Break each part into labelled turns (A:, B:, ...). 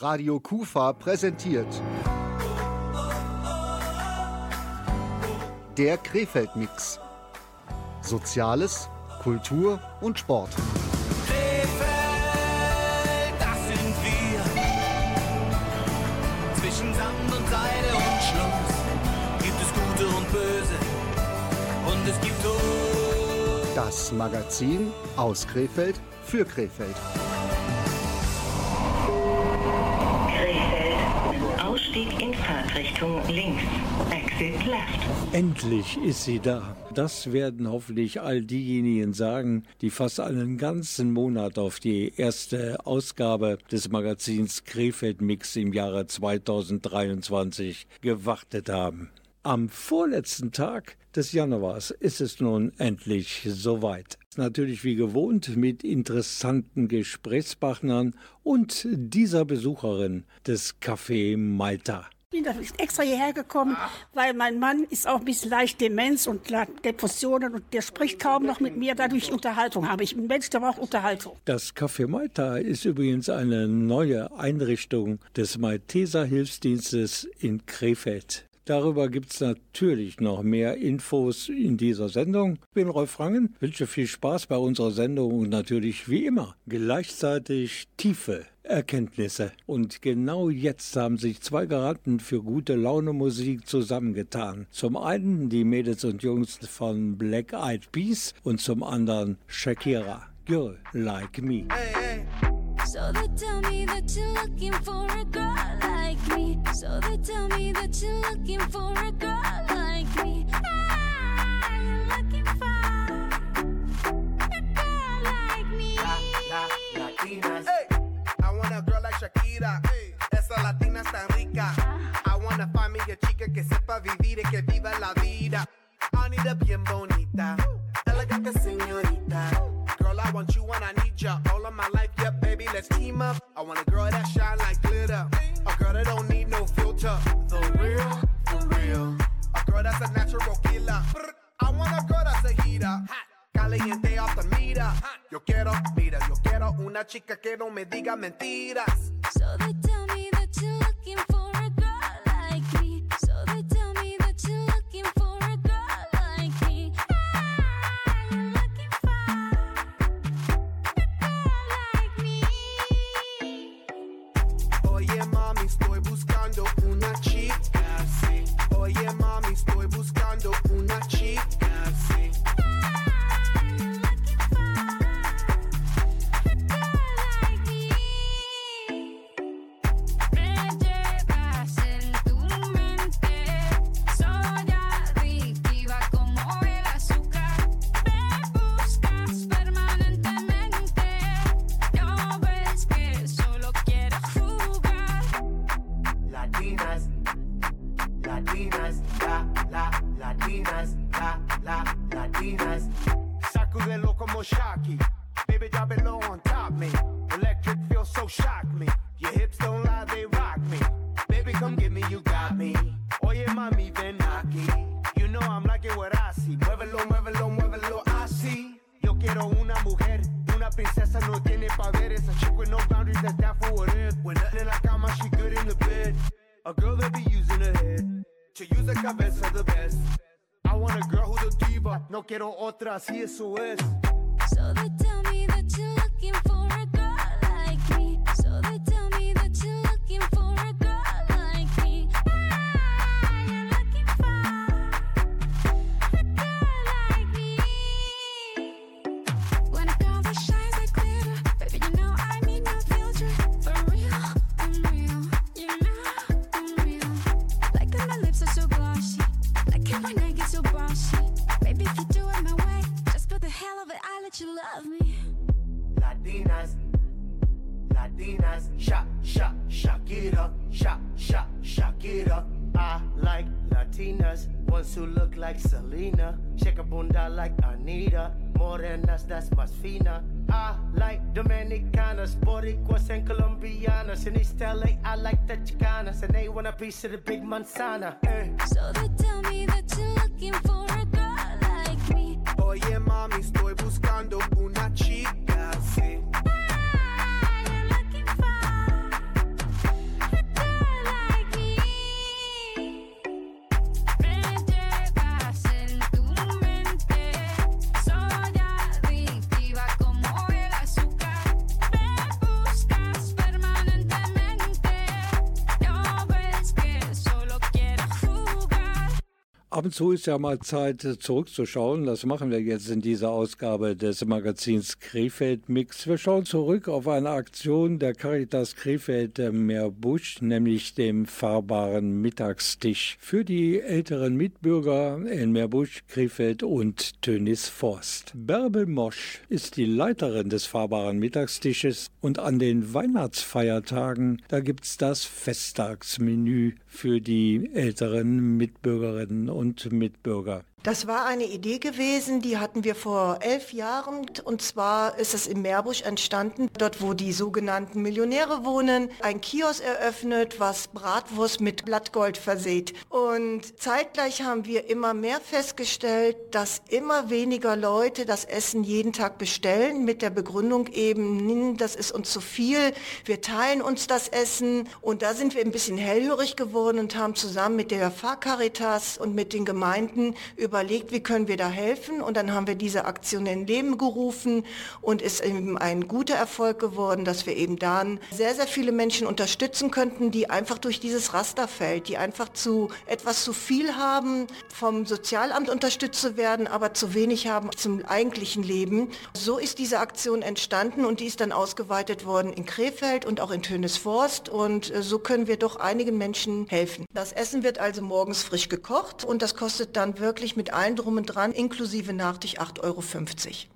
A: Radio Kufa präsentiert. Der Krefeld-Mix. Soziales, Kultur und Sport.
B: Krefeld, das sind wir. Zwischen Sand und Seide und Schluss gibt es Gute und Böse. Und es gibt Tod.
A: Das Magazin aus Krefeld für Krefeld.
C: Ausstieg in Fahrtrichtung links. Exit left.
D: Endlich ist sie da. Das werden hoffentlich all diejenigen sagen, die fast einen ganzen Monat auf die erste Ausgabe des Magazins Krefeld Mix im Jahre 2023 gewartet haben. Am vorletzten Tag des Januars ist es nun endlich soweit. Natürlich wie gewohnt mit interessanten Gesprächspartnern und dieser Besucherin des Café Malta.
E: Ich bin extra hierher gekommen, weil mein Mann ist auch ein bisschen leicht Demenz und Depressionen und der spricht kaum noch mit mir, dadurch Unterhaltung habe ich. Ein Mensch, der braucht Unterhaltung.
D: Das Café Malta ist übrigens eine neue Einrichtung des Malteser Hilfsdienstes in Krefeld. Darüber gibt es natürlich noch mehr Infos in dieser Sendung. Ich bin Rolf Rangen, wünsche viel Spaß bei unserer Sendung und natürlich wie immer gleichzeitig tiefe Erkenntnisse. Und genau jetzt haben sich zwei Garanten für gute Laune Musik zusammengetan. Zum einen die Mädels und Jungs von Black Eyed Peas und zum anderen Shakira. Girl Like Me.
B: Hey, hey.
F: So they tell me. So they tell me that you're looking for me
G: diga mentiras. See. Muévelo, muévelo, muévelo, así. Yo quiero una mujer, una princesa no tiene poderes. A chick with no boundaries, that's down for what it. When nothing in la cama, she good in the bed. A girl that be using her head to use the cabeza the best. I want a girl who's a diva. No quiero otra, así eso es.
F: So they tell me that you're looking for a girl
G: shake a bunda like Anita, morenas that's más fina. I like Dominicanas, Boricuas and Colombianas. In East LA, I like the Chicanas, and they want a piece of the big manzana. Eh.
F: So they tell me that you're looking for a girl like me.
G: Oye mami, estoy buscando una chica
D: Ab und zu ist ja mal Zeit zurückzuschauen. Das machen wir jetzt in dieser Ausgabe des Magazins Krefeld Mix. Wir schauen zurück auf eine Aktion der Caritas Krefeld Meerbusch, nämlich dem fahrbaren Mittagstisch für die älteren Mitbürger in Meerbusch, Krefeld und Tönis Forst. Bärbel Mosch ist die Leiterin des fahrbaren Mittagstisches und an den Weihnachtsfeiertagen, da gibt's das Festtagsmenü für die älteren Mitbürgerinnen und Mitbürger.
H: Das war eine Idee gewesen, die hatten wir vor elf Jahren. Und zwar ist es in Meerbusch entstanden, dort wo die sogenannten Millionäre wohnen, ein Kiosk eröffnet, was Bratwurst mit Blattgold verseht. Und zeitgleich haben wir immer mehr festgestellt, dass immer weniger Leute das Essen jeden Tag bestellen, mit der Begründung eben, das ist uns zu viel, wir teilen uns das Essen. Und da sind wir ein bisschen hellhörig geworden und haben zusammen mit der Fahrcaritas und mit den Gemeinden überlegt, wie können wir da helfen und dann haben wir diese Aktion in Leben gerufen und ist eben ein guter Erfolg geworden, dass wir eben dann sehr, sehr viele Menschen unterstützen könnten, die einfach durch dieses Raster fällt, die einfach zu etwas zu viel haben, vom Sozialamt unterstützt zu werden, aber zu wenig haben zum eigentlichen Leben. So ist diese Aktion entstanden und die ist dann ausgeweitet worden in Krefeld und auch in Tönisforst und äh, so können wir doch einigen Menschen helfen. Das Essen wird also morgens frisch gekocht und das kostet dann wirklich mit allem drum und dran, inklusive Nachtisch 8,50 Euro.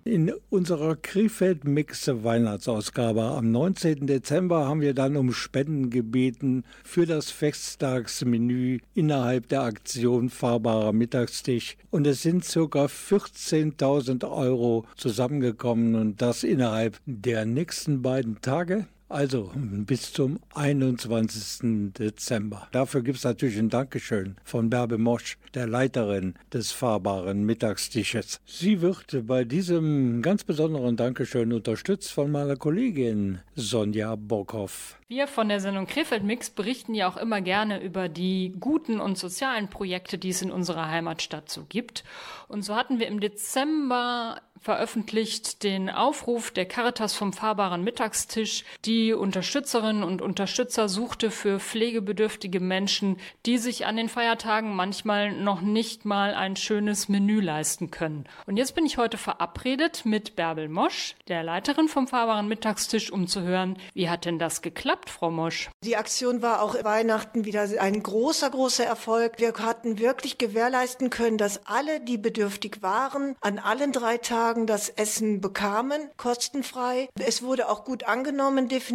D: In unserer Krefeld Mix Weihnachtsausgabe am 19. Dezember haben wir dann um Spenden gebeten für das Festtagsmenü innerhalb der Aktion Fahrbarer Mittagstisch. Und es sind ca. 14.000 Euro zusammengekommen und das innerhalb der nächsten beiden Tage. Also bis zum 21. Dezember. Dafür gibt es natürlich ein Dankeschön von Bärbe Mosch, der Leiterin des fahrbaren Mittagstisches. Sie wird bei diesem ganz besonderen Dankeschön unterstützt von meiner Kollegin Sonja Bockhoff.
I: Wir von der Sendung Krefeld Mix berichten ja auch immer gerne über die guten und sozialen Projekte, die es in unserer Heimatstadt so gibt. Und so hatten wir im Dezember veröffentlicht den Aufruf der Caritas vom fahrbaren Mittagstisch, die Unterstützerinnen und Unterstützer suchte für pflegebedürftige Menschen, die sich an den Feiertagen manchmal noch nicht mal ein schönes Menü leisten können. Und jetzt bin ich heute verabredet mit Bärbel Mosch, der Leiterin vom fahrbaren Mittagstisch, um zu hören, wie hat denn das geklappt, Frau Mosch?
H: Die Aktion war auch Weihnachten wieder ein großer, großer Erfolg. Wir hatten wirklich gewährleisten können, dass alle, die bedürftig waren, an allen drei Tagen das Essen bekamen, kostenfrei. Es wurde auch gut angenommen, definitiv.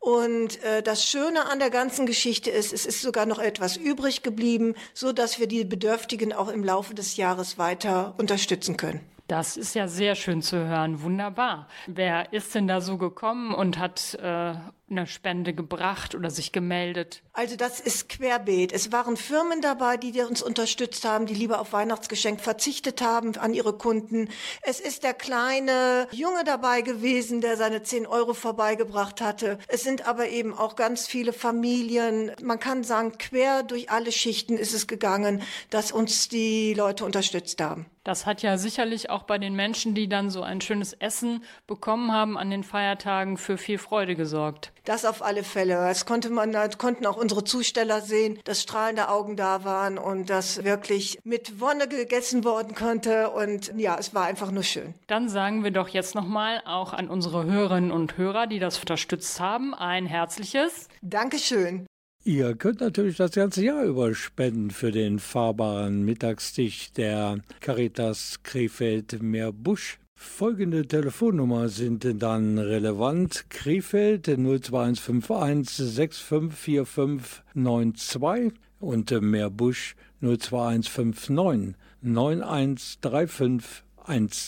H: Und äh, das Schöne an der ganzen Geschichte ist, es ist sogar noch etwas übrig geblieben, so dass wir die Bedürftigen auch im Laufe des Jahres weiter unterstützen können.
I: Das ist ja sehr schön zu hören. Wunderbar. Wer ist denn da so gekommen und hat äh, eine Spende gebracht oder sich gemeldet?
H: Also das ist querbeet. Es waren Firmen dabei, die uns unterstützt haben, die lieber auf Weihnachtsgeschenk verzichtet haben an ihre Kunden. Es ist der kleine Junge dabei gewesen, der seine 10 Euro vorbeigebracht hatte. Es sind aber eben auch ganz viele Familien. Man kann sagen, quer durch alle Schichten ist es gegangen, dass uns die Leute unterstützt haben.
I: Das hat ja sicherlich auch bei den Menschen, die dann so ein schönes Essen bekommen haben an den Feiertagen, für viel Freude gesorgt.
H: Das auf alle Fälle. Das konnte man, das konnten auch unsere Zusteller sehen, dass strahlende Augen da waren und dass wirklich mit Wonne gegessen worden konnte. Und ja, es war einfach nur schön.
I: Dann sagen wir doch jetzt nochmal auch an unsere Hörerinnen und Hörer, die das unterstützt haben, ein herzliches
H: Dankeschön.
D: Ihr könnt natürlich das ganze Jahr über spenden für den fahrbaren Mittagstisch der Caritas Krefeld Meerbusch. Folgende Telefonnummer sind dann relevant. Krefeld 02151 654592 und Meerbusch 02159 9135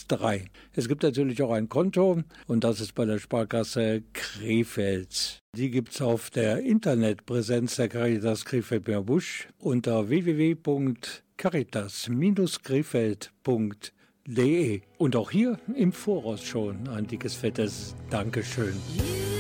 D: 13. Es gibt natürlich auch ein Konto und das ist bei der Sparkasse Krefeld. Die gibt es auf der Internetpräsenz der Caritas Krefeld-Meerbusch unter www.caritas-krefeld.de. Und auch hier im Voraus schon ein dickes, fettes Dankeschön.
F: You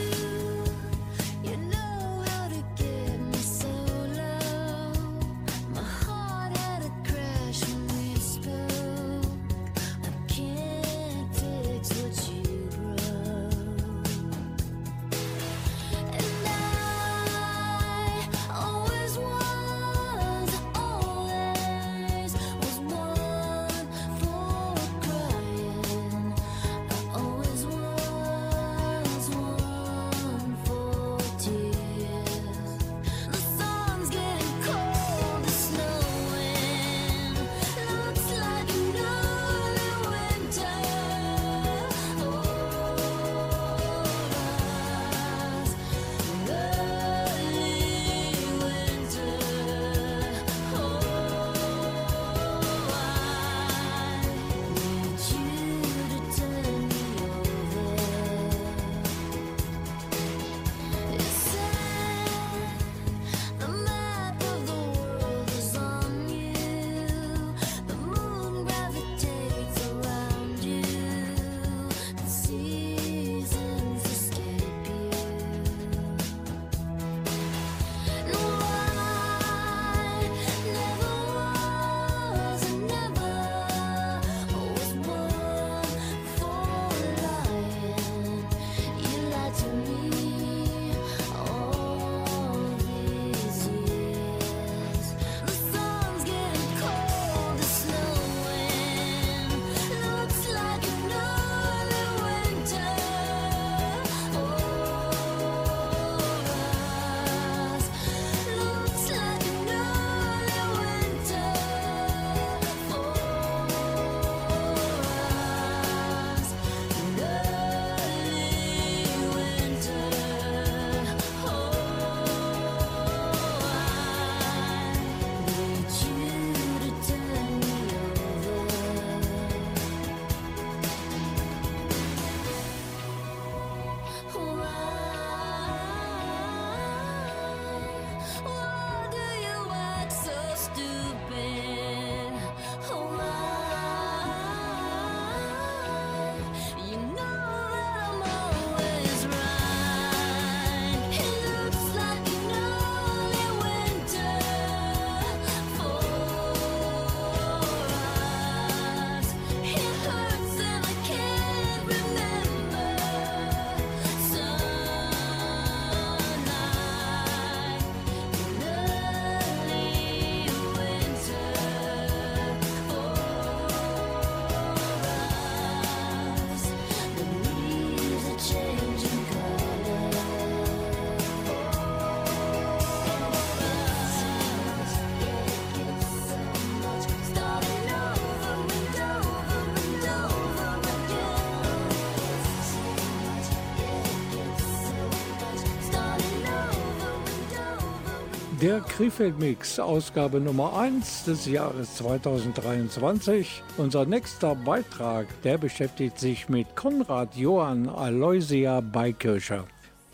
D: Der Krefeld-Mix, Ausgabe Nummer 1 des Jahres 2023. Unser nächster Beitrag, der beschäftigt sich mit Konrad Johann Aloysia Beikircher.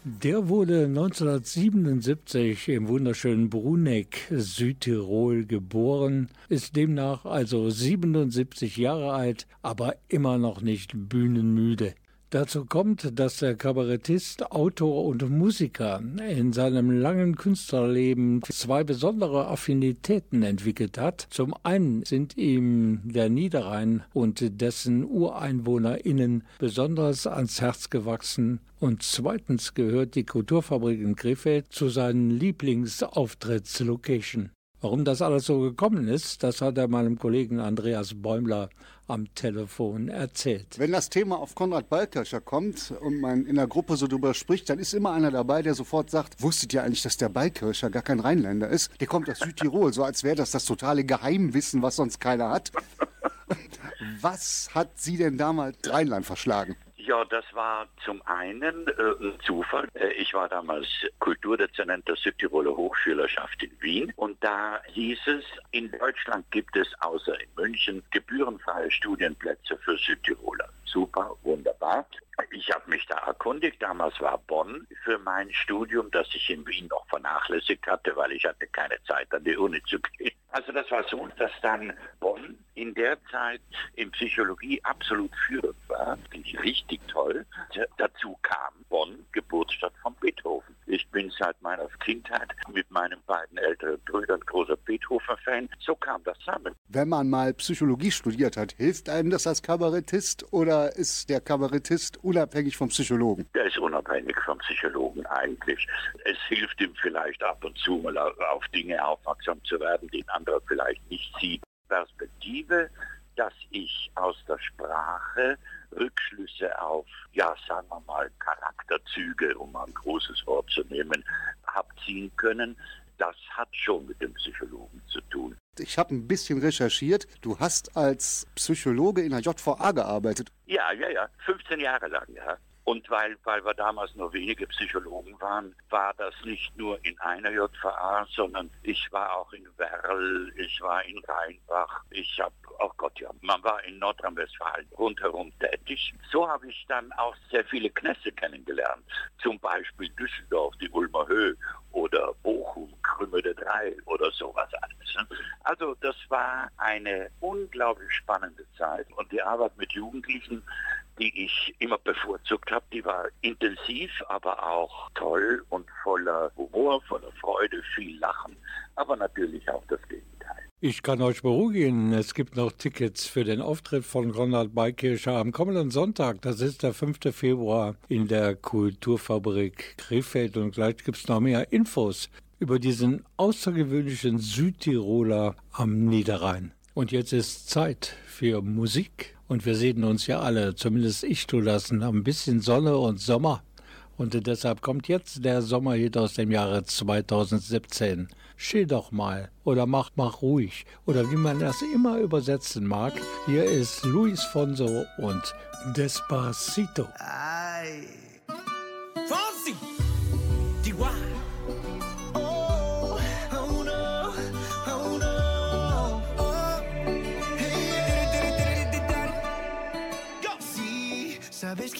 D: Der wurde 1977 im wunderschönen Bruneck, Südtirol geboren, ist demnach also 77 Jahre alt, aber immer noch nicht bühnenmüde. Dazu kommt, dass der Kabarettist, Autor und Musiker in seinem langen Künstlerleben zwei besondere Affinitäten entwickelt hat. Zum einen sind ihm der Niederrhein und dessen UreinwohnerInnen besonders ans Herz gewachsen und zweitens gehört die Kulturfabrik in Krefeld zu seinen Lieblingsauftrittslocation. Warum das alles so gekommen ist, das hat er meinem Kollegen Andreas Bäumler am Telefon erzählt.
A: Wenn das Thema auf Konrad Balkircher kommt und man in der Gruppe so drüber spricht, dann ist immer einer dabei, der sofort sagt, wusstet ihr eigentlich, dass der Balkircher gar kein Rheinländer ist? Der kommt aus Südtirol, so als wäre das das totale Geheimwissen, was sonst keiner hat. Was hat Sie denn damals Rheinland verschlagen?
J: Ja, das war zum einen äh, ein Zufall. Äh, ich war damals Kulturdezernent der Südtiroler Hochschülerschaft in Wien und da hieß es, in Deutschland gibt es außer in München gebührenfreie Studienplätze für Südtiroler. Super, wunderbar. Ich habe mich da erkundigt. Damals war Bonn für mein Studium, das ich in Wien noch vernachlässigt hatte, weil ich hatte keine Zeit an die Uni zu gehen. Also das war so, dass dann Bonn in der Zeit in Psychologie absolut führend war. Finde ich richtig toll. Dazu kam Bonn, Geburtsstadt von Beethoven. Ich bin seit meiner Kindheit mit meinen beiden älteren Brüdern großer Beethoven-Fan. So kam das zusammen.
A: Wenn man mal Psychologie studiert hat, hilft einem das als Kabarettist oder ist der Kabarettist unabhängig vom Psychologen?
J: Der ist unabhängig vom Psychologen eigentlich. Es hilft ihm vielleicht ab und zu mal auf Dinge aufmerksam zu werden, die ein anderer vielleicht nicht sieht. Perspektive, dass ich aus der Sprache Rückschlüsse auf, ja, sagen wir mal, Charakterzüge, um ein großes Wort zu nehmen, habe ziehen können, das hat schon mit dem Psychologen zu tun.
A: Ich habe ein bisschen recherchiert. Du hast als Psychologe in der JVA gearbeitet.
J: Ja, ja, ja, 15 Jahre lang, ja. Und weil, weil wir damals nur wenige Psychologen waren, war das nicht nur in einer JVA, sondern ich war auch in Werl, ich war in Rheinbach, ich habe, oh Gott ja, man war in Nordrhein-Westfalen rundherum tätig. So habe ich dann auch sehr viele Knässe kennengelernt. Zum Beispiel Düsseldorf, die Ulmer Höhe oder Bochum, Krümme der Drei oder sowas alles. ne? Also das war eine unglaublich spannende Zeit und die Arbeit mit Jugendlichen, die ich immer bevorzugt habe, die war intensiv, aber auch toll und voller Humor, voller Freude, viel Lachen, aber natürlich auch das Gegenteil.
D: Ich kann euch beruhigen, es gibt noch Tickets für den Auftritt von Ronald Beikircher am kommenden Sonntag. Das ist der 5. Februar in der Kulturfabrik Krefeld und gleich gibt es noch mehr Infos über diesen außergewöhnlichen Südtiroler am Niederrhein. Und jetzt ist Zeit für Musik. Und wir sehen uns ja alle, zumindest ich tue das, ein bisschen Sonne und Sommer. Und deshalb kommt jetzt der Sommerhit aus dem Jahre 2017. Chill doch mal oder mach, mach ruhig oder wie man das immer übersetzen mag. Hier ist Luis Fonso und Despacito.
B: Ay.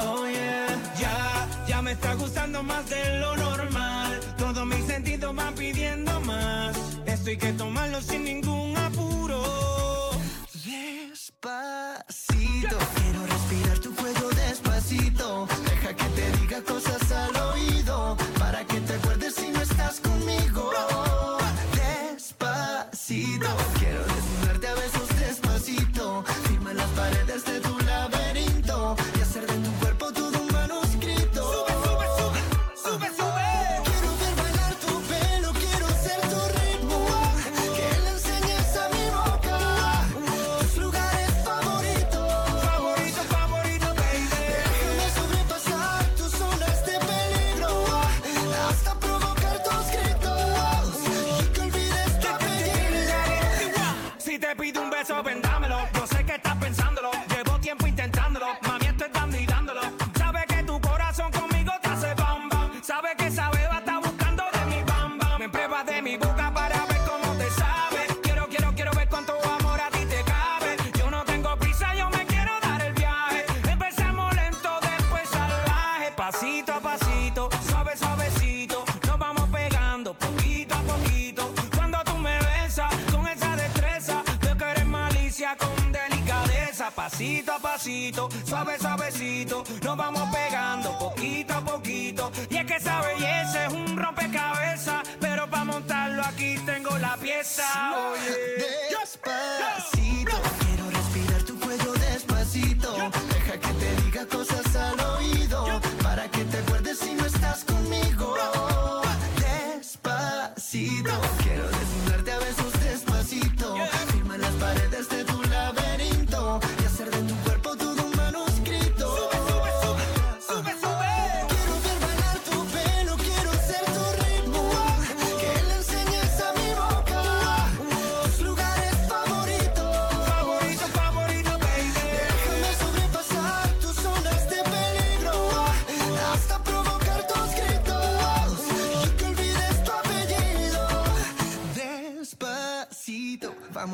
B: Oh yeah, ya, ya me está gustando más de lo normal. Todos mis sentidos van pidiendo más. Esto hay que tomarlo sin ningún apuro.
G: Despacito, quiero respirar tu cuello despacito. Deja que te diga cosas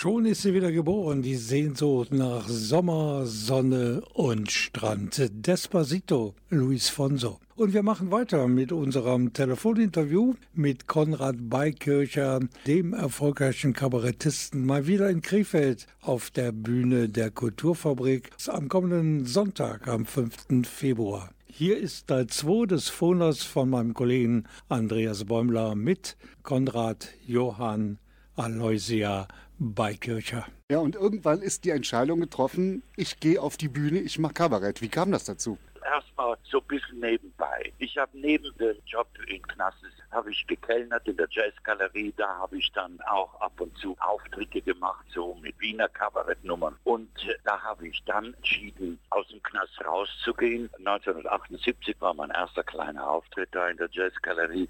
D: Schon ist sie wieder geboren, die Sehnsucht nach Sommer, Sonne und Strand. Despacito, Luis Fonso. Und wir machen weiter mit unserem Telefoninterview mit Konrad Beikircher, dem erfolgreichen Kabarettisten, mal wieder in Krefeld auf der Bühne der Kulturfabrik am kommenden Sonntag, am 5. Februar. Hier ist Teil 2 des Phoners von meinem Kollegen Andreas Bäumler mit Konrad Johann Aloysia Beikircher.
A: Ja, und irgendwann ist die Entscheidung getroffen, ich gehe auf die Bühne, ich mache Kabarett. Wie kam das dazu?
J: Erstmal so ein bisschen nebenbei. Ich habe neben dem Job in Knasses habe ich gekellnert in der Jazzgalerie. Da habe ich dann auch ab und zu Auftritte gemacht, so mit Wiener Kabarettnummern. Und äh, da habe ich dann entschieden, aus dem Knast rauszugehen. 1978 war mein erster kleiner Auftritt da in der Jazzgalerie.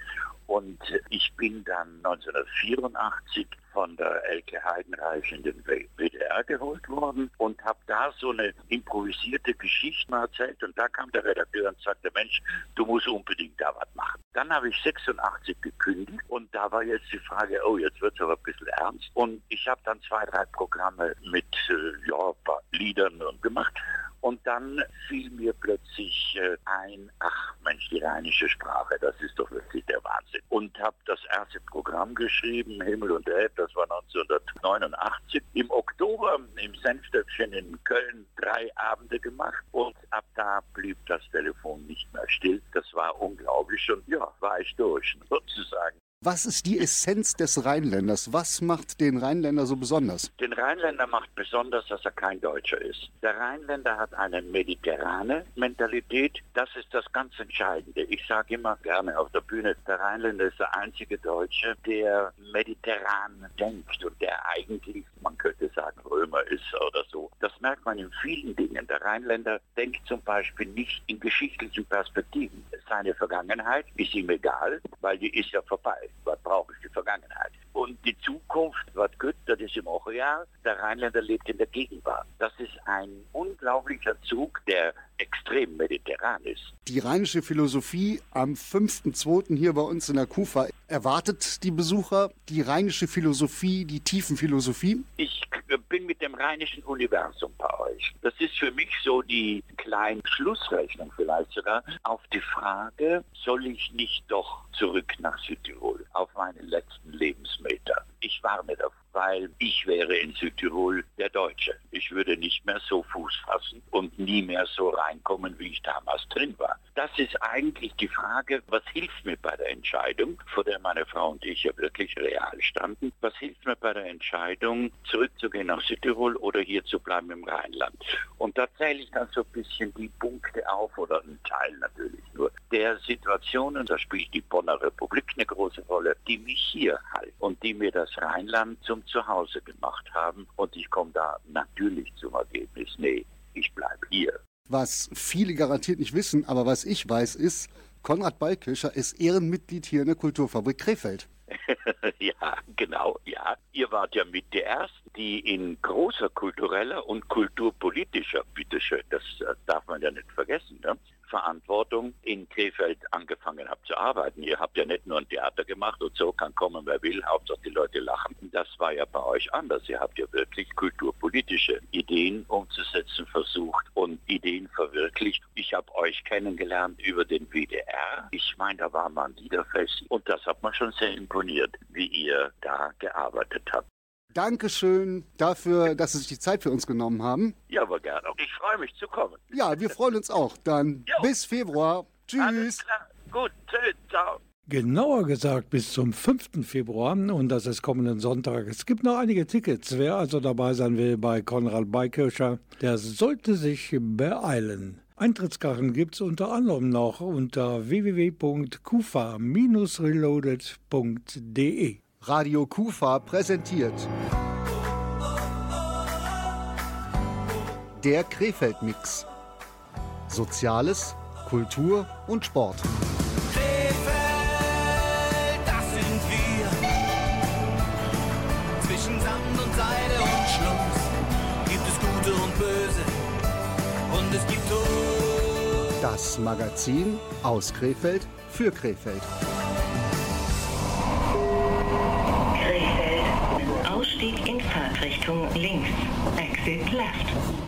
J: Und ich bin dann 1984 von der Elke Heidenreich in den WDR geholt worden und habe da so eine improvisierte Geschichte erzählt. Und da kam der Redakteur und sagte, Mensch, du musst unbedingt da was machen. Dann habe ich 86 gekündigt und da war jetzt die Frage, oh, jetzt wird es aber ein bisschen ernst. Und ich habe dann zwei, drei Programme mit äh, ja, Liedern gemacht. Und dann fiel mir plötzlich äh, ein, ach Mensch, die rheinische Sprache, das ist doch wirklich der Wahnsinn. Und habe das erste Programm geschrieben, Himmel und Erd, das war 1989. Im Oktober im Senfstöckchen in Köln drei Abende gemacht und ab da blieb das Telefon nicht mehr still. Das war unglaublich und ja, war ich durch, sozusagen.
A: Was ist die Essenz des Rheinländers? Was macht den Rheinländer so besonders?
J: Den Rheinländer macht besonders, dass er kein Deutscher ist. Der Rheinländer hat eine mediterrane Mentalität. Das ist das ganz Entscheidende. Ich sage immer gerne auf der Bühne, der Rheinländer ist der einzige Deutsche, der mediterran denkt und der eigentlich, man könnte sagen, Römer ist oder so. Das merkt man in vielen Dingen. Der Rheinländer denkt zum Beispiel nicht in geschichtlichen Perspektiven. Seine Vergangenheit ist ihm egal, weil die ist ja vorbei. Was brauche ich die Vergangenheit? Und die Zukunft, was gut, das ist im real. Der Rheinländer lebt in der Gegenwart. Das ist ein unglaublicher Zug, der extrem mediterran ist.
A: Die rheinische Philosophie am 5.2. hier bei uns in der Kufa erwartet die Besucher die rheinische Philosophie, die Tiefenphilosophie.
J: Ich bin mit dem rheinischen Universum bei euch. Das ist für mich so die kleine Schlussrechnung vielleicht sogar auf die Frage, soll ich nicht doch zurück nach Südtirol auf meine letzten Lebensmeter? Ich warne davor, weil ich wäre in Südtirol der Deutsche. Ich würde nicht mehr so Fuß fassen und nie mehr so reinkommen, wie ich damals drin war. Das ist eigentlich die Frage, was hilft mir bei der Entscheidung, vor der meine Frau und ich ja wirklich real standen, was hilft mir bei der Entscheidung, zurückzugehen nach Südtirol oder hier zu bleiben im Rheinland? Und da zähle ich dann so ein bisschen die Punkte auf, oder einen Teil natürlich nur, der Situationen, da spielt die Bonner Republik eine große Rolle, die mich hier halten und die mir das Rheinland zum Zuhause gemacht haben. Und ich komme da natürlich zum Ergebnis, nee, ich bleibe hier.
A: Was viele garantiert nicht wissen, aber was ich weiß, ist, Konrad Beikircher ist Ehrenmitglied hier in der Kulturfabrik Krefeld.
J: ja, genau, ja. Ihr wart ja mit die Ersten, die in großer kultureller und kulturpolitischer, bitteschön, das äh, darf man ja nicht vergessen, ne? Verantwortung in Krefeld angefangen habt zu arbeiten. Ihr habt ja nicht nur ein Theater gemacht und so kann kommen, wer will, Hauptsache die Leute lachen. Das war ja bei euch anders. Ihr habt ja wirklich kulturpolitische Ideen umzusetzen versucht und Ideen verwirklicht. Ich habe euch kennengelernt über den WDR. Ich meine, da war man Liederfest und das hat man schon sehr imponiert, wie ihr da gearbeitet habt.
A: Dankeschön dafür, dass Sie sich die Zeit für uns genommen haben.
J: Ja, aber gerne. Ich freue mich zu kommen.
A: Ja, wir freuen uns auch. Dann
J: Jo.
A: bis Februar.
J: Alles
A: Tschüss.
J: klar. Gut, tschüss, ciao.
D: Genauer gesagt bis zum 5. Februar und das ist kommenden Sonntag. Es gibt noch einige Tickets. Wer also dabei sein will bei Konrad Beikircher, der sollte sich beeilen. Eintrittskarten gibt es unter anderem noch unter www.kufa-reloaded.de.
A: Radio Kufa präsentiert. Der Krefeld-Mix. Soziales, Kultur und Sport.
B: Krefeld, das sind wir. Zwischen Sand und Seide und Schluss gibt es Gute und Böse. Und es gibt Tod.
A: Das Magazin aus Krefeld für Krefeld.
C: In Fahrtrichtung links. Exit left.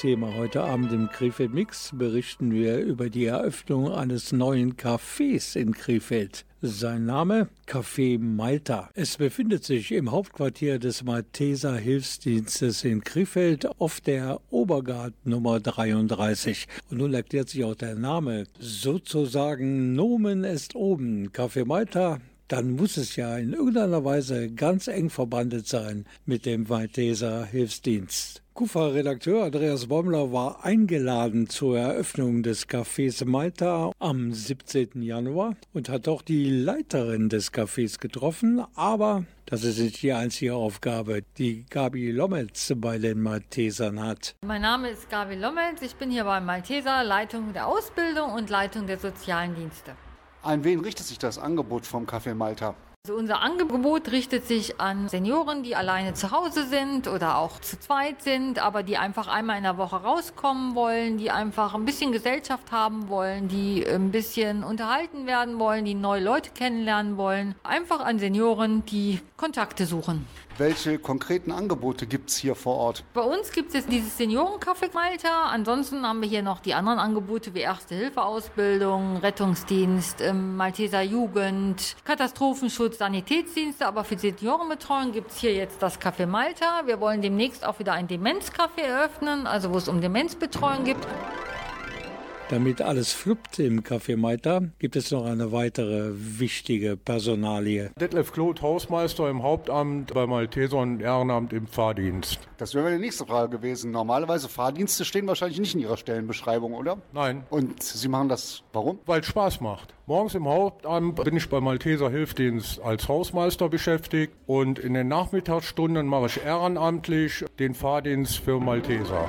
D: Thema heute Abend im Krefeld Mix berichten wir über die Eröffnung eines neuen Cafés in Krefeld. Sein Name Café Malta. Es befindet sich im Hauptquartier des Malteser Hilfsdienstes in Krefeld auf der Obergart Nummer 33. Und nun erklärt sich auch der Name. Sozusagen Nomen est oben. Café Malta dann muss es ja in irgendeiner Weise ganz eng verbandelt sein mit dem Malteser Hilfsdienst. KUFA-Redakteur Andreas Bommler war eingeladen zur Eröffnung des Cafés Malta am 17. Januar und hat auch die Leiterin des Cafés getroffen, aber das ist nicht die einzige Aufgabe, die Gabi Lommetz bei den Maltesern hat.
K: Mein Name ist Gabi Lommels. Ich bin hier beim Malteser, Leitung der Ausbildung und Leitung der sozialen Dienste.
A: An wen richtet sich das Angebot vom Café Malta?
K: Also unser Angebot richtet sich an Senioren, die alleine zu Hause sind oder auch zu zweit sind, aber die einfach einmal in der Woche rauskommen wollen, die einfach ein bisschen Gesellschaft haben wollen, die ein bisschen unterhalten werden wollen, die neue Leute kennenlernen wollen. Einfach an Senioren, die Kontakte suchen.
A: Welche konkreten Angebote gibt es hier vor Ort?
K: Bei uns gibt es jetzt dieses Seniorencafé Malta. Ansonsten haben wir hier noch die anderen Angebote wie Erste-Hilfe-Ausbildung, Rettungsdienst, ähm, Malteser Jugend, Katastrophenschutz, Sanitätsdienste. Aber für Seniorenbetreuung gibt es hier jetzt das Café Malta. Wir wollen demnächst auch wieder ein Demenzcafé eröffnen, also wo es um Demenzbetreuung geht.
D: Damit alles fluppt im Café Malta, gibt es noch eine weitere wichtige Personalie.
L: Detlef Kloth, Hausmeister im Hauptamt bei Maltesern Ehrenamt im Fahrdienst.
A: Das wäre meine nächste Frage gewesen. Normalerweise Fahrdienste stehen wahrscheinlich nicht in Ihrer Stellenbeschreibung, oder?
L: Nein.
A: Und Sie machen das warum?
L: Weil es Spaß macht. Morgens im Hauptamt bin ich bei Malteser Hilfsdienst als Hausmeister beschäftigt und in den Nachmittagsstunden mache ich ehrenamtlich den Fahrdienst für Malteser.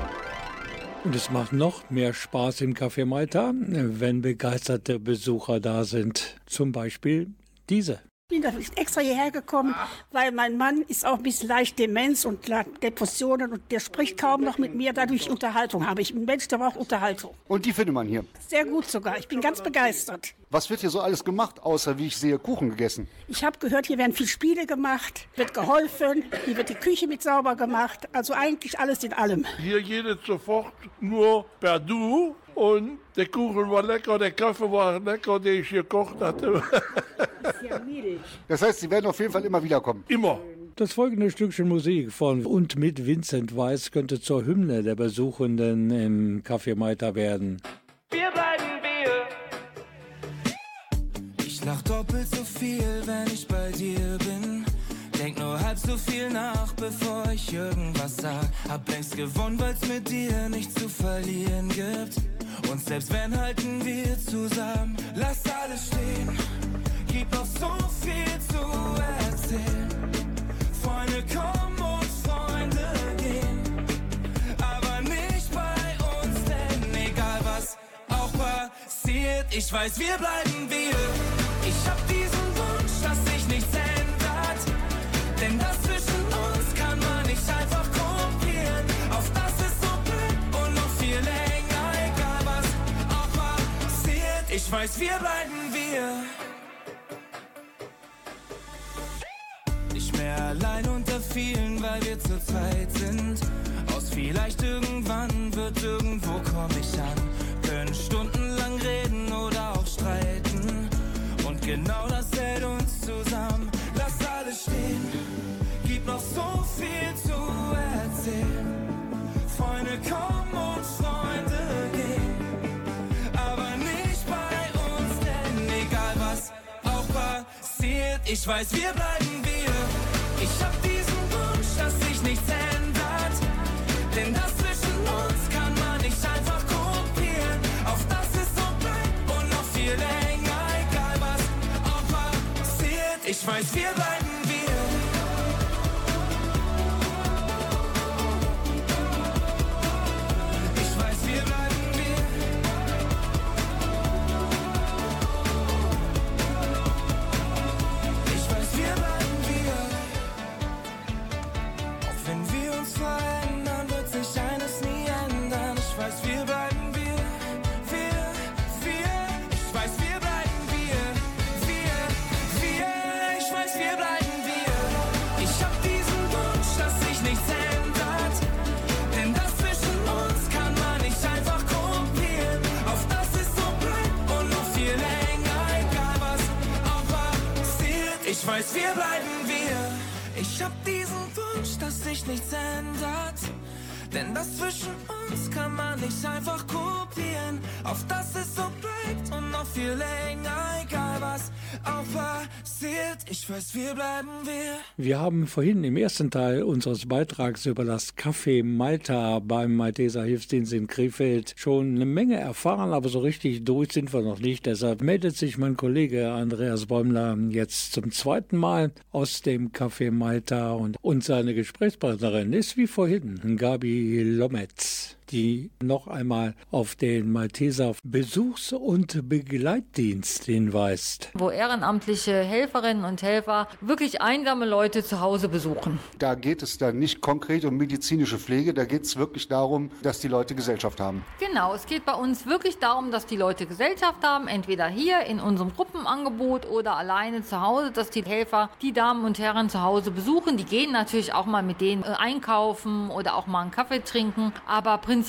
D: Und es macht noch mehr Spaß im Café Malta, wenn begeisterte Besucher da sind. Zum Beispiel diese.
E: Ich bin da extra hierher gekommen, weil mein Mann ist auch ein bisschen leicht Demenz und Depressionen und der spricht kaum noch mit mir, dadurch Unterhaltung habe. Ich bin ein Mensch, der braucht Unterhaltung.
A: Und die findet man hier.
E: Sehr gut sogar. Ich bin ganz begeistert.
A: Was wird hier so alles gemacht, außer wie ich sehe, Kuchen gegessen?
E: Ich habe gehört, hier werden viel Spiele gemacht, wird geholfen, hier wird die Küche mit sauber gemacht. Also eigentlich alles in allem.
M: Hier geht es sofort nur per Du und der Kuchen war lecker, der Kaffee war lecker, den ich gekocht hatte.
A: Das heißt, Sie werden auf jeden Fall immer wiederkommen.
M: Immer.
D: Das folgende Stückchen Musik von und mit Vincent Weiss könnte zur Hymne der Besuchenden im Café Malta werden.
N: Wir bleiben wir.
B: Ich lach doppelt so viel, wenn ich bei dir bin. Denk nur halb so viel nach, bevor ich irgendwas sag. Hab längst gewonnen, weil's mit dir nichts zu verlieren gibt. Und selbst wenn halten wir zusammen, lass alles stehen. Gibt noch so viel zu erzählen. Freunde kommen und Freunde gehen. Aber nicht bei uns, denn egal was auch passiert, ich weiß, wir bleiben wir. Ich hab diesen Wunsch, dass sich nichts ändert. Denn das zwischen Ich weiß, wir bleiben wir. Nicht mehr allein unter vielen, weil wir zu zweit sind. Aus vielleicht irgendwann wird irgendwo komm ich an. Können stundenlang reden oder auch streiten. Und genau das hält uns zusammen. Lass alles stehen. Gibt noch so viel zu ich weiß, wir bleiben wir. Ich hab diesen Wunsch, dass sich nichts ändert. Denn das zwischen uns kann man nicht einfach kopieren. Auf das es so bleibt und noch viel länger, egal was auch passiert. Ich weiß, wir bleiben wir bleiben wir. Ich hab diesen Wunsch, dass sich nichts ändert. Denn das zwischen uns kann man nicht einfach kopieren. Auf das es so bleibt und noch viel länger, egal was auch passiert. Ich weiß, wir bleiben wir. Wir
D: haben vorhin im ersten Teil unseres Beitrags über das Café Malta beim Malteser Hilfsdienst in Krefeld schon eine Menge erfahren, aber so richtig durch sind wir noch nicht. Deshalb meldet sich mein Kollege Andreas Bäumler jetzt zum zweiten Mal aus dem Café Malta und, und seine Gesprächspartnerin ist wie vorhin Gabi Lometz. Die noch einmal auf den Malteser Besuchs- und Begleitdienst hinweist.
K: Wo ehrenamtliche Helferinnen und Helfer wirklich einsame Leute zu Hause besuchen.
A: Da geht es dann nicht konkret um medizinische Pflege, da geht es wirklich darum, dass die Leute Gesellschaft haben.
K: Genau, es geht bei uns wirklich darum, dass die Leute Gesellschaft haben, entweder hier in unserem Gruppenangebot oder alleine zu Hause, dass die Helfer die Damen und Herren zu Hause besuchen. Die gehen natürlich auch mal mit denen äh, einkaufen oder auch mal einen Kaffee trinken, aber prinzipiell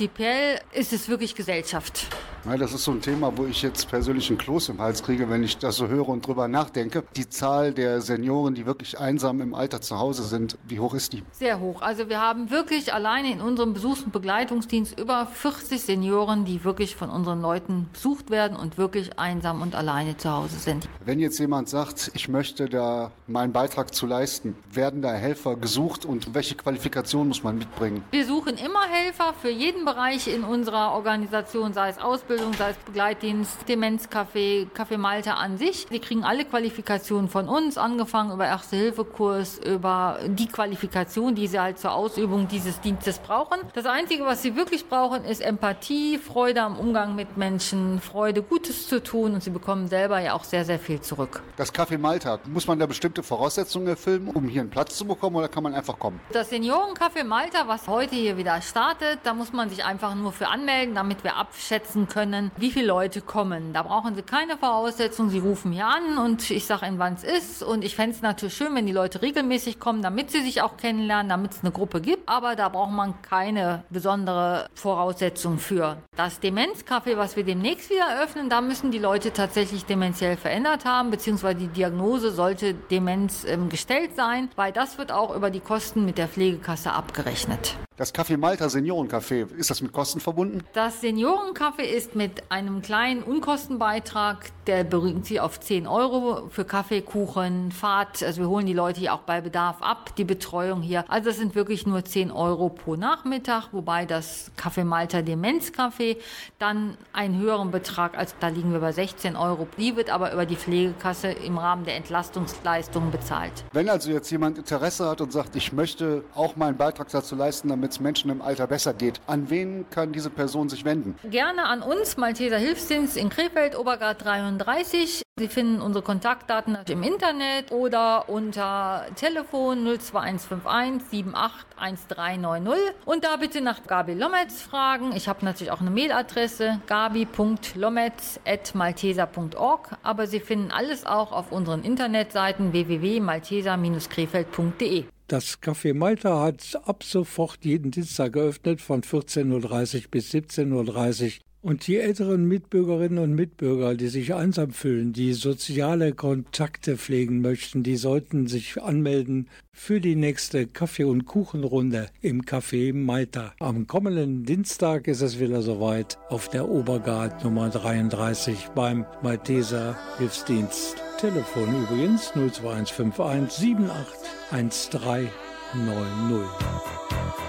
K: ist es wirklich Gesellschaft.
A: Das ist so ein Thema, wo ich jetzt persönlich einen Kloß im Hals kriege, wenn ich das so höre und drüber nachdenke. Die Zahl der Senioren, die wirklich einsam im Alter zu Hause sind, wie hoch ist die?
K: Sehr hoch. Also wir haben wirklich alleine in unserem Besuchs- und Begleitungsdienst über 40 Senioren, die wirklich von unseren Leuten besucht werden und wirklich einsam und alleine zu Hause sind.
A: Wenn jetzt jemand sagt, ich möchte da meinen Beitrag zu leisten, werden da Helfer gesucht und welche Qualifikation muss man mitbringen?
K: Wir suchen immer Helfer für jeden Bereich in unserer Organisation, sei es Ausbildung, sei es Begleitdienst, Demenzcafé, Café Malta an sich. Die kriegen alle Qualifikationen von uns, angefangen über Erste-Hilfe-Kurs, über die Qualifikation, die sie halt zur Ausübung dieses Dienstes brauchen. Das Einzige, was sie wirklich brauchen, ist Empathie, Freude am Umgang mit Menschen, Freude, Gutes zu tun und sie bekommen selber ja auch sehr, sehr viel zurück.
A: Das Café Malta, muss man da bestimmte Voraussetzungen erfüllen, um hier einen Platz zu bekommen oder kann man einfach kommen?
K: Das Seniorencafé Malta, was heute hier wieder startet, da muss man sich einfach nur für anmelden, damit wir abschätzen können, wie viele Leute kommen. Da brauchen Sie keine Voraussetzungen. Sie rufen hier an und ich sage Ihnen, wann es ist. Und ich fände es natürlich schön, wenn die Leute regelmäßig kommen, damit sie sich auch kennenlernen, damit es eine Gruppe gibt. Aber da braucht man keine besondere Voraussetzung für. Das Demenzcafé, was wir demnächst wieder eröffnen, da müssen die Leute tatsächlich dementiell verändert haben, beziehungsweise die Diagnose sollte Demenz ähm, gestellt sein, weil das wird auch über die Kosten mit der Pflegekasse abgerechnet.
A: Das Café Malta Seniorencafé, ist das mit Kosten verbunden?
K: Das Seniorencafé ist mit einem kleinen Unkostenbeitrag, der bringt sie auf 10 Euro für Kaffee, Kuchen, Fahrt. Also wir holen die Leute hier auch bei Bedarf ab, die Betreuung hier. Also das sind wirklich nur 10 Euro pro Nachmittag, wobei das Café Malta Demenzcafé dann einen höheren Betrag, als da liegen wir bei 16 Euro. Die wird aber über die Pflegekasse im Rahmen der Entlastungsleistungen bezahlt.
A: Wenn also jetzt jemand Interesse hat und sagt, ich möchte auch meinen Beitrag dazu leisten, damit es Menschen im Alter besser geht, an wen kann diese Person sich wenden?
K: Gerne an uns, Malteser Hilfsdienst in Krefeld, Obergrad 33. Sie finden unsere Kontaktdaten im Internet oder unter Telefon 02151 781390 und da bitte nach Gabi Lometz fragen. Ich habe natürlich auch eine Mailadresse gabi.lometz.malteser.org, aber Sie finden alles auch auf unseren Internetseiten www.malteser-krefeld.de.
D: Das Café Malta hat ab sofort jeden Dienstag geöffnet von 14.30 Uhr bis 17.30 Uhr. Und die älteren Mitbürgerinnen und Mitbürger, die sich einsam fühlen, die soziale Kontakte pflegen möchten, die sollten sich anmelden für die nächste Kaffee- und Kuchenrunde im Café Maita. Am kommenden Dienstag ist es wieder soweit auf der Obergard Nummer 33 beim Malteser Hilfsdienst. Telefon übrigens 02151
B: 78 1390.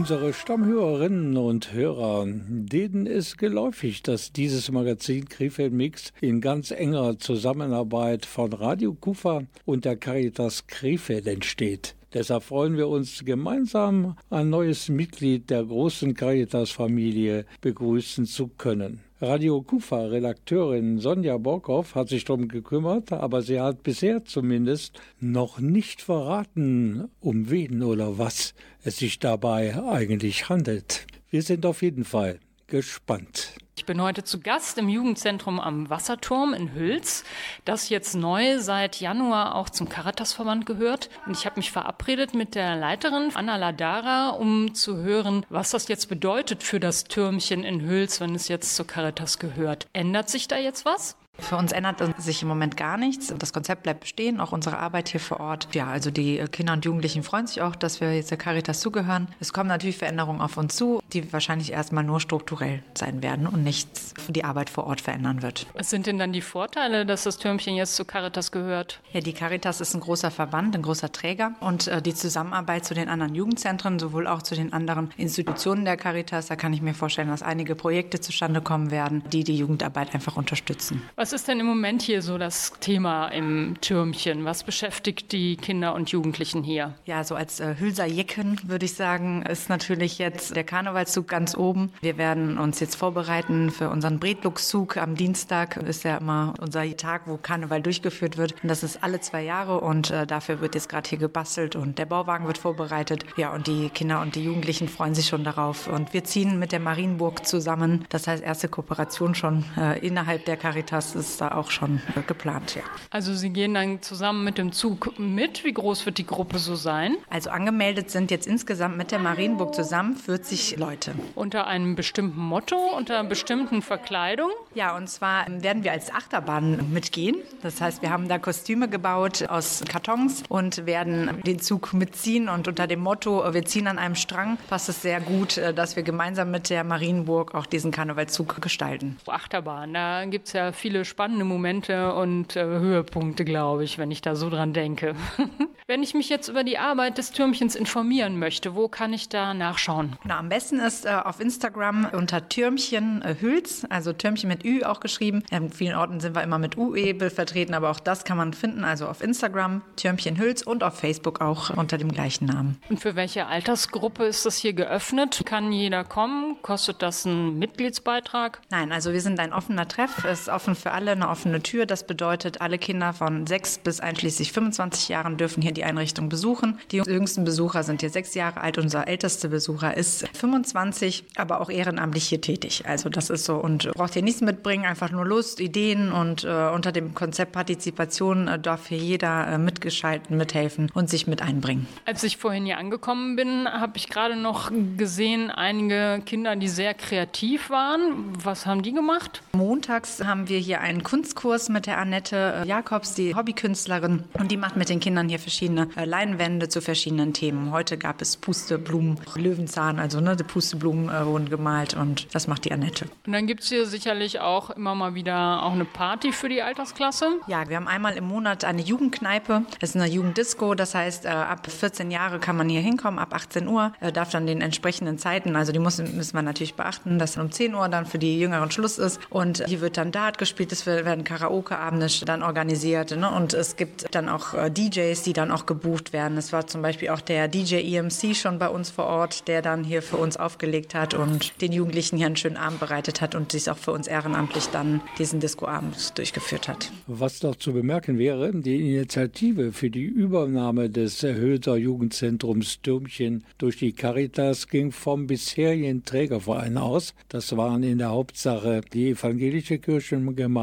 D: Unsere Stammhörerinnen und Hörer, denen ist geläufig, dass dieses Magazin Krefeld Mix in ganz enger Zusammenarbeit von Radio Kufa und der Caritas Krefeld entsteht. Deshalb freuen wir uns gemeinsam, ein neues Mitglied der großen Caritas-Familie begrüßen zu können. Radio Kufa-Redakteurin Sonja Borkow hat sich darum gekümmert, aber sie hat bisher zumindest noch nicht verraten, um wen oder was es sich dabei eigentlich handelt. Wir sind auf jeden Fall gespannt.
I: Ich bin heute zu Gast im Jugendzentrum am Wasserturm in Hüls, das jetzt neu seit Januar auch zum Caritasverband gehört. Und ich habe mich verabredet mit der Leiterin Anna Ladara, um zu hören, was das jetzt bedeutet für das Türmchen in Hüls, wenn es jetzt zur Caritas gehört. Ändert sich da jetzt was?
O: Für uns ändert sich im Moment gar nichts. Das Konzept bleibt bestehen, auch unsere Arbeit hier vor Ort. Ja, also die Kinder und Jugendlichen freuen sich auch, dass wir jetzt der Caritas zugehören. Es kommen natürlich Veränderungen auf uns zu, die wahrscheinlich erstmal nur strukturell sein werden und nichts für die Arbeit vor Ort verändern wird.
I: Was sind denn dann die Vorteile, dass das Türmchen jetzt zu Caritas gehört?
O: Ja, die Caritas ist ein großer Verband, ein großer Träger und äh, die Zusammenarbeit zu den anderen Jugendzentren, sowohl auch zu den anderen Institutionen der Caritas, da kann ich mir vorstellen, dass einige Projekte zustande kommen werden, die die Jugendarbeit einfach unterstützen.
I: Was ist denn im Moment hier so das Thema im Türmchen? Was beschäftigt die Kinder und Jugendlichen hier?
O: Ja, so als äh, Hülser würde ich sagen, ist natürlich jetzt der Karnevalszug ganz oben. Wir werden uns jetzt vorbereiten für unseren Bredluxzug. Am Dienstag ist ja immer unser Tag, wo Karneval durchgeführt wird. Und das ist alle zwei Jahre und äh, dafür wird jetzt gerade hier gebastelt und der Bauwagen wird vorbereitet. Ja, und die Kinder und die Jugendlichen freuen sich schon darauf. Und wir ziehen mit der Marienburg zusammen. Das heißt, erste Kooperation schon äh, innerhalb der Caritas ist da auch schon geplant, ja.
I: Also Sie gehen dann zusammen mit dem Zug mit. Wie groß wird die Gruppe so sein?
O: Also angemeldet sind jetzt insgesamt mit der Marienburg zusammen 40 Leute.
I: Unter einem bestimmten Motto, unter einer bestimmten Verkleidung?
O: Ja, und zwar werden wir als Achterbahn mitgehen. Das heißt, wir haben da Kostüme gebaut aus Kartons und werden den Zug mitziehen. Und unter dem Motto, wir ziehen an einem Strang, passt es sehr gut, äh, dass wir gemeinsam mit der Marienburg auch diesen Karnevalzug gestalten.
I: Achterbahn, da gibt es ja viele spannende Momente und äh, Höhepunkte, glaube ich, wenn ich da so dran denke. wenn ich mich jetzt über die Arbeit des Türmchens informieren möchte, wo kann ich da nachschauen?
O: Na, am besten ist äh, auf Instagram unter Türmchen äh, Hüls, also Türmchen mit Ü auch geschrieben. In vielen Orten sind wir immer mit UE vertreten, aber auch das kann man finden. Also auf Instagram Türmchen Hüls und auf Facebook auch unter dem gleichen Namen.
I: Und für welche Altersgruppe ist das hier geöffnet? Kann jeder kommen? Kostet das einen Mitgliedsbeitrag?
O: Nein, also wir sind ein offener Treff. Es ist offen für alle, eine offene Tür. Das bedeutet, alle Kinder von 6 bis einschließlich 25 Jahren dürfen hier die Einrichtung besuchen. Die jüngsten Besucher sind hier sechs Jahre alt. Unser ältester Besucher ist 25, aber auch ehrenamtlich hier tätig. Also das ist so und braucht hier nichts mitbringen, einfach nur Lust, Ideen und äh, unter dem Konzept Partizipation äh, darf hier jeder äh, mitgeschalten, mithelfen und sich mit einbringen.
I: Als ich vorhin hier angekommen bin, habe ich gerade noch gesehen, einige Kinder, die sehr kreativ waren. Was haben die gemacht?
O: Montags haben wir hier einen Kunstkurs mit der Annette äh, Jakobs, die Hobbykünstlerin. Und die macht mit den Kindern hier verschiedene äh, Leinwände zu verschiedenen Themen. Heute gab es Pusteblumen, Löwenzahn, also ne, die Pusteblumen äh, wurden gemalt und das macht die Annette.
I: Und dann gibt es hier sicherlich auch immer mal wieder auch eine Party für die Altersklasse.
O: Ja, wir haben einmal im Monat eine Jugendkneipe. Das ist eine Jugenddisco, das heißt, ab 14 Jahre kann man hier hinkommen, ab 18 Uhr, darf dann den entsprechenden Zeiten, also die müssen, müssen wir natürlich beachten, dass um 10 Uhr dann für die Jüngeren Schluss ist. Und hier wird dann Dart gespielt, es werden Karaoke-Abende dann organisiert. Ne? Und es gibt dann auch äh, DJs, die dann auch gebucht werden. Es war zum Beispiel auch der DJ EMC schon bei uns vor Ort, der dann hier für uns aufgelegt hat und den Jugendlichen hier einen schönen Abend bereitet hat und sich auch für uns ehrenamtlich dann diesen Disco-Abend durchgeführt hat.
B: Was noch zu bemerken wäre, die Initiative für die Übernahme des Hülser Jugendzentrums Türmchen durch die Caritas ging vom bisherigen Trägerverein aus. Das waren in der Hauptsache die evangelische Kirchengemeinde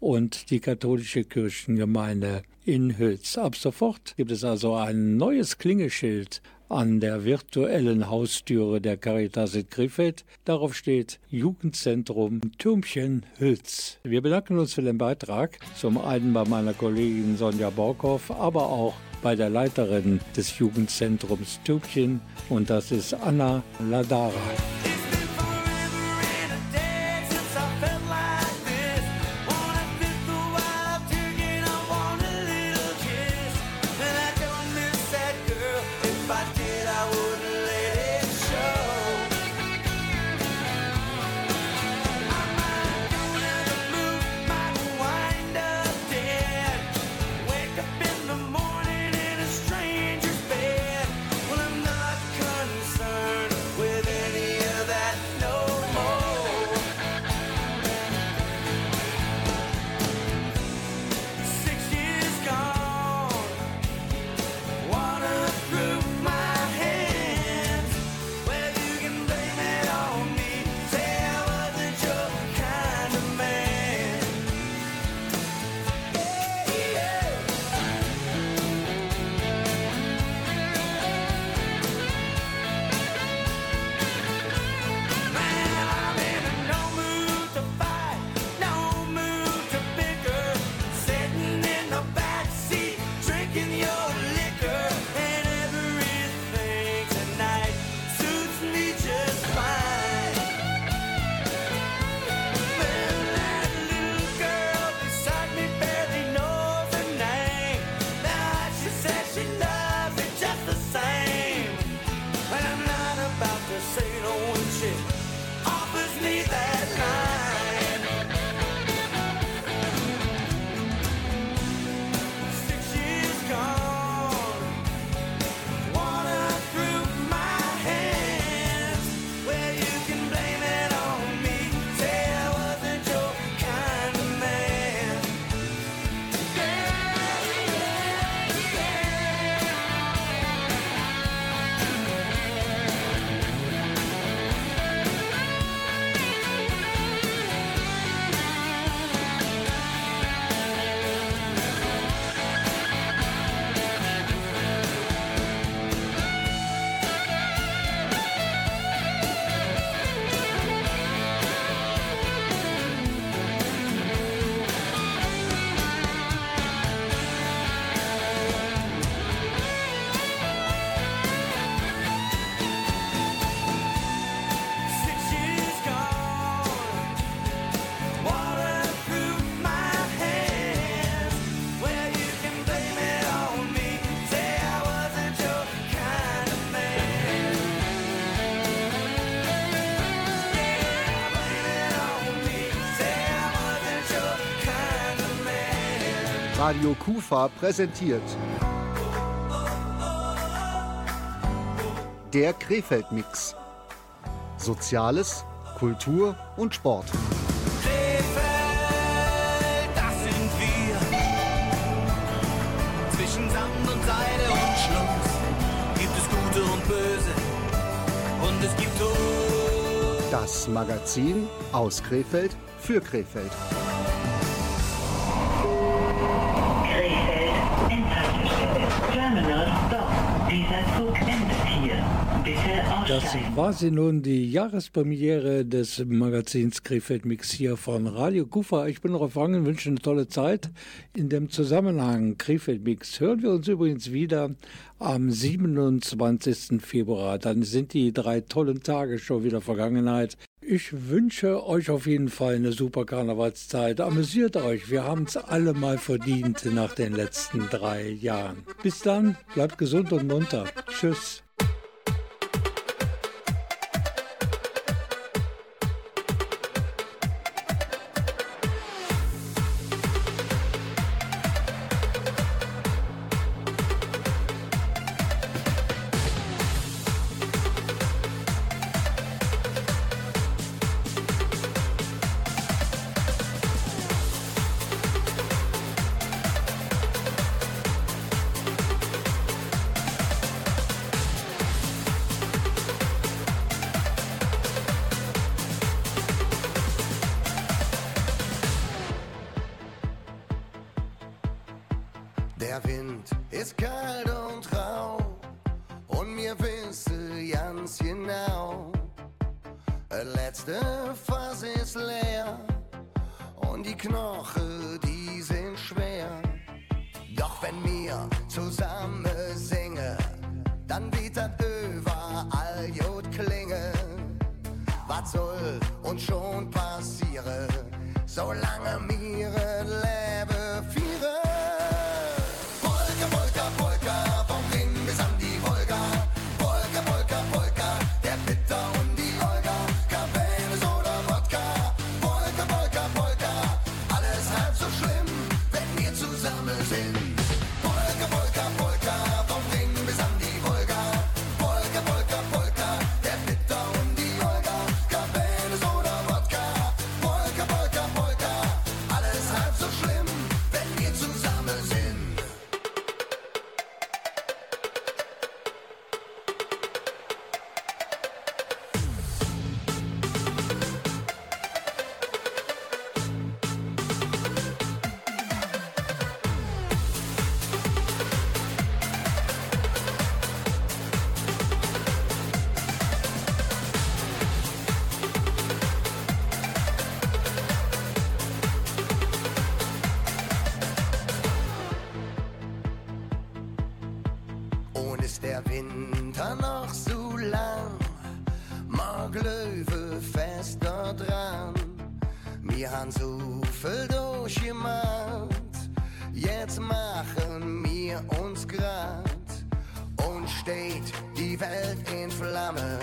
B: und die katholische Kirchengemeinde in Hülz. Ab sofort gibt es also ein neues Klingeschild an der virtuellen Haustüre der Caritas in Krefeld. Darauf steht Jugendzentrum Türmchen Hülz. Wir bedanken uns für den Beitrag, zum einen bei meiner Kollegin Sonja Borkow, aber auch bei der Leiterin des Jugendzentrums Türmchen und das ist Anna Ladara.
A: Radio Kufa präsentiert der Krefeld-Mix. Soziales, Kultur und Sport.
P: Krefeld, das sind wir. Zwischen Sand und Seide und Schluss gibt es Gute und Böse. Und es gibt Tod.
A: Das Magazin aus Krefeld für Krefeld.
C: Krefeld,
D: Das war sie nun, die Jahrespremiere des Magazins Krefeld Mix hier von Radio Kufa. Ich bin Rolf Wangen, wünsche eine tolle Zeit. In dem Zusammenhang Krefeld Mix hören wir uns übrigens wieder am 27. Februar. Dann sind die drei tollen Tage schon wieder Vergangenheit. Ich wünsche euch auf jeden Fall eine super Karnevalszeit. Amüsiert euch. Wir haben es alle mal verdient nach den letzten drei Jahren. Bis dann, bleibt gesund und munter. Tschüss.
Q: Letzte Fass ist leer und die Knochen, die sind schwer. Doch wenn wir zusammen singen, dann wird das überall gut klingen. Was soll uns schon passieren, solange mag Löwe fester dran. Wir haben so viel durchgemacht, jetzt machen wir uns grad. Und steht die Welt in Flammen.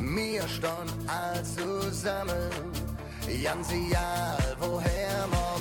Q: Wir stehen all zusammen, ganz egal woher wir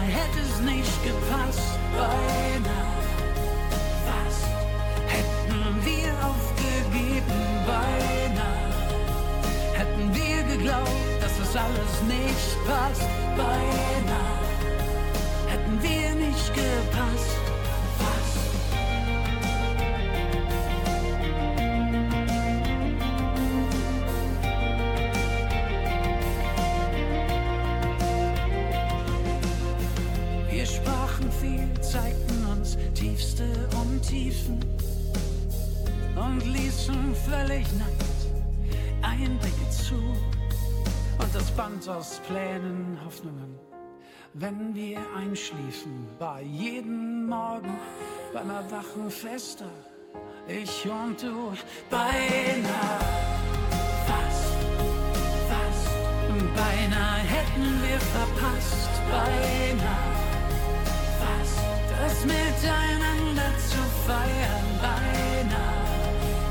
R: hätte es nicht gepasst. Beinahe, fast, hätten wir aufgegeben. Beinahe, hätten wir geglaubt, dass das alles nicht passt. Beinahe, hätten wir nicht gepasst. Band aus Plänen, Hoffnungen, wenn wir einschliefen, war jeden Morgen beim Erwachen fester. Ich und du beinahe, fast, fast, beinahe hätten wir verpasst, beinahe fast das Miteinander zu feiern. Beinahe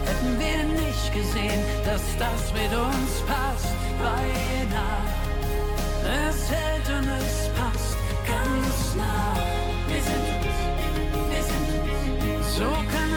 R: hätten wir nicht gesehen, dass das mit uns passt. Es hält und es passt ganz nah. Wir sind wir sind so kann